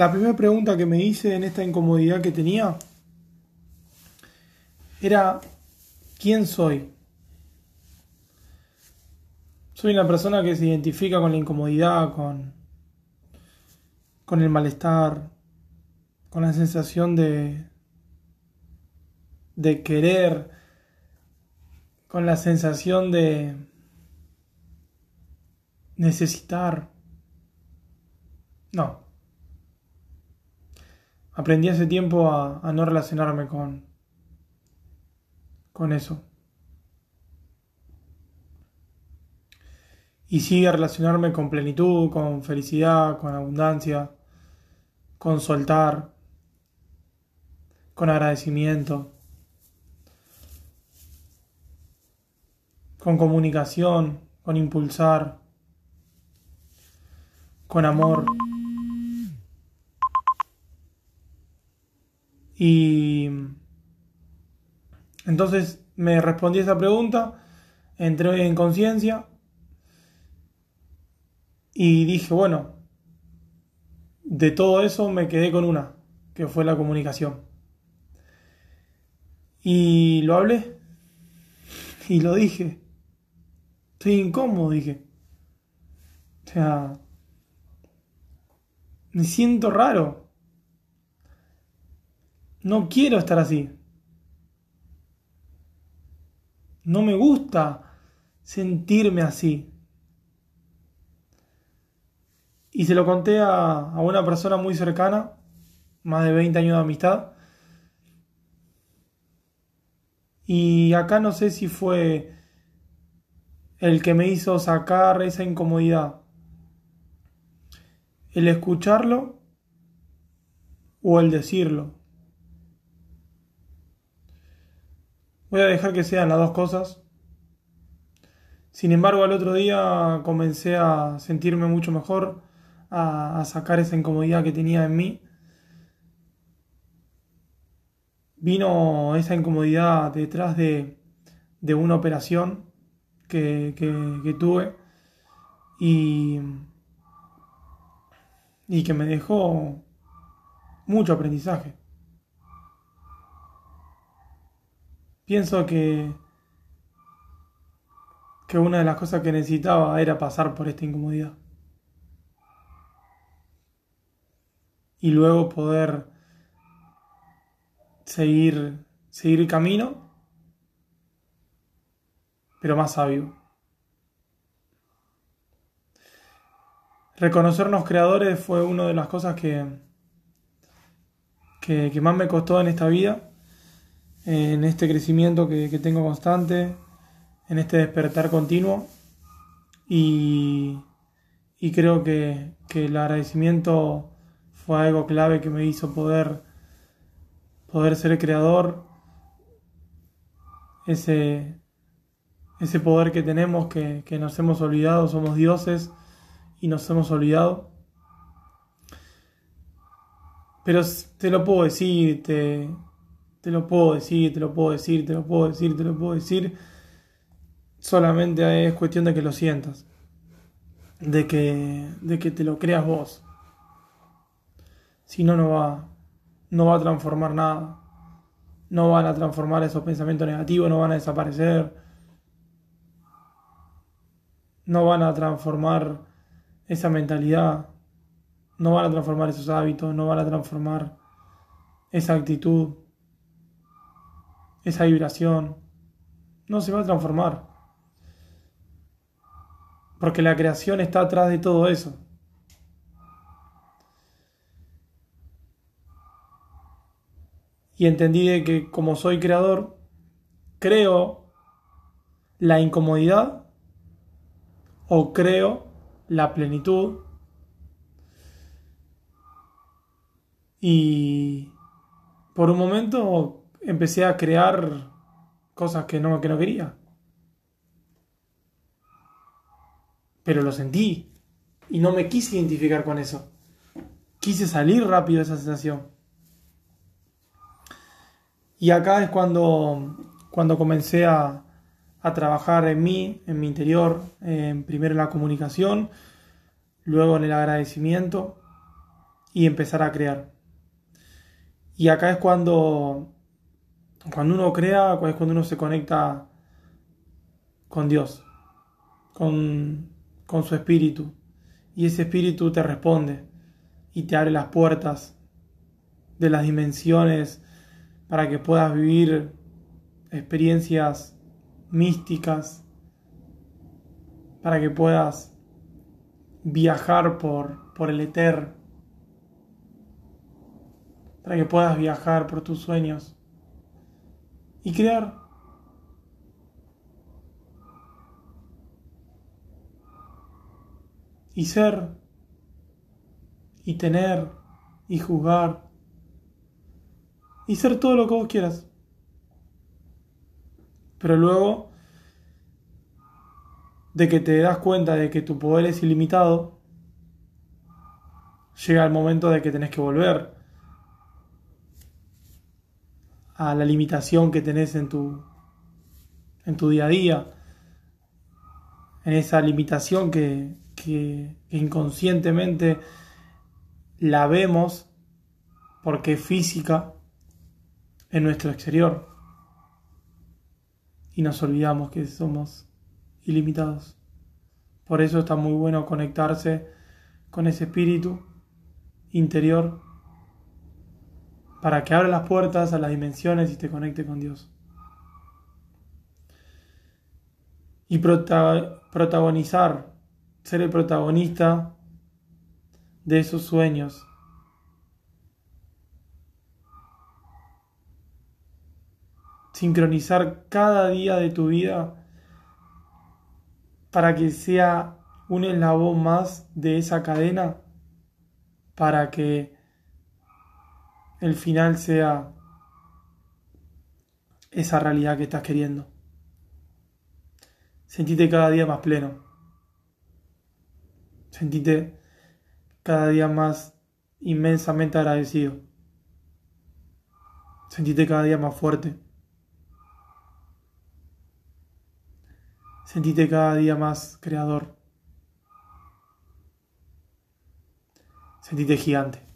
la primera pregunta que me hice en esta incomodidad que tenía era, ¿quién soy? Soy una persona que se identifica con la incomodidad, con, con el malestar, con la sensación de, de querer, con la sensación de necesitar. No. Aprendí hace tiempo a, a no relacionarme con, con eso. y sigue relacionarme con plenitud, con felicidad, con abundancia, con soltar, con agradecimiento, con comunicación, con impulsar, con amor. Y entonces me respondí esa pregunta, entré en conciencia y dije, bueno, de todo eso me quedé con una, que fue la comunicación. Y lo hablé. Y lo dije. Estoy incómodo, dije. O sea, me siento raro. No quiero estar así. No me gusta sentirme así. Y se lo conté a, una persona muy cercana, más de 20 años de amistad. Y acá no sé si fue el que me hizo sacar esa incomodidad. El escucharlo o el decirlo. Voy a dejar que sean las dos cosas. Sin embargo, al otro día comencé a sentirme mucho mejor a, sacar esa incomodidad que tenía en mí. Vino esa incomodidad detrás de, una operación que, tuve y que me dejó mucho aprendizaje. Pienso que, que una de las cosas que necesitaba era pasar por esta incomodidad. y luego poder seguir, seguir el camino, pero más sabio. Reconocernos creadores fue una de las cosas que, que, más me costó en esta vida, en este crecimiento que, tengo constante, en este despertar continuo. Y, y creo que, que el agradecimiento fue algo clave que me hizo poder, poder ser creador, ese, ese poder que tenemos que, nos hemos olvidado, somos dioses y nos hemos olvidado. Pero te lo puedo decir, te, te lo puedo decir, te lo puedo decir, te lo puedo decir, te lo puedo decir. Solamente es cuestión de que lo sientas, de que, de que te lo creas vos. Si no, no va, no va a transformar nada. No van a transformar esos pensamientos negativos, no van a desaparecer. No van a transformar esa mentalidad. No van a transformar esos hábitos, no van a transformar esa actitud, esa vibración. No se va a transformar. Porque la creación está atrás de todo eso. y entendí que como soy creador, creo la incomodidad o creo la plenitud y por un momento empecé a crear cosas que no, que no quería. Pero lo sentí y no me quise identificar con eso. Quise salir rápido de esa sensación. Y acá es cuando, cuando comencé a, trabajar en mí, en mi interior, primero en la comunicación, luego en el agradecimiento y empezar a crear. Y acá es cuando, cuando uno crea, es cuando uno se conecta con Dios, con, con su espíritu. Y ese espíritu te responde y te abre las puertas de las dimensiones para que puedas vivir experiencias místicas, para que puedas viajar por, por el éter, para que puedas viajar por tus sueños y crear. Y ser, y tener, y jugar, y ser todo lo que vos quieras. Pero luego de que te das cuenta de que tu poder es ilimitado, llega el momento de que tenés que volver a la limitación que tenés en tu, en tu día a día, en esa limitación que, que inconscientemente la vemos porque es física en nuestro exterior y nos olvidamos que somos ilimitados. Por eso está muy bueno conectarse con ese espíritu interior para que abra las puertas a las dimensiones y te conecte con Dios. Y protagonizar, ser el protagonista de esos sueños. Sincronizar cada día de tu vida para que sea un eslabón más de esa cadena, para que el final sea esa realidad que estás queriendo. Sentite cada día más pleno. Sentite cada día más inmensamente agradecido. Sentite cada día más fuerte. Sentite cada día más creador. Sentite gigante.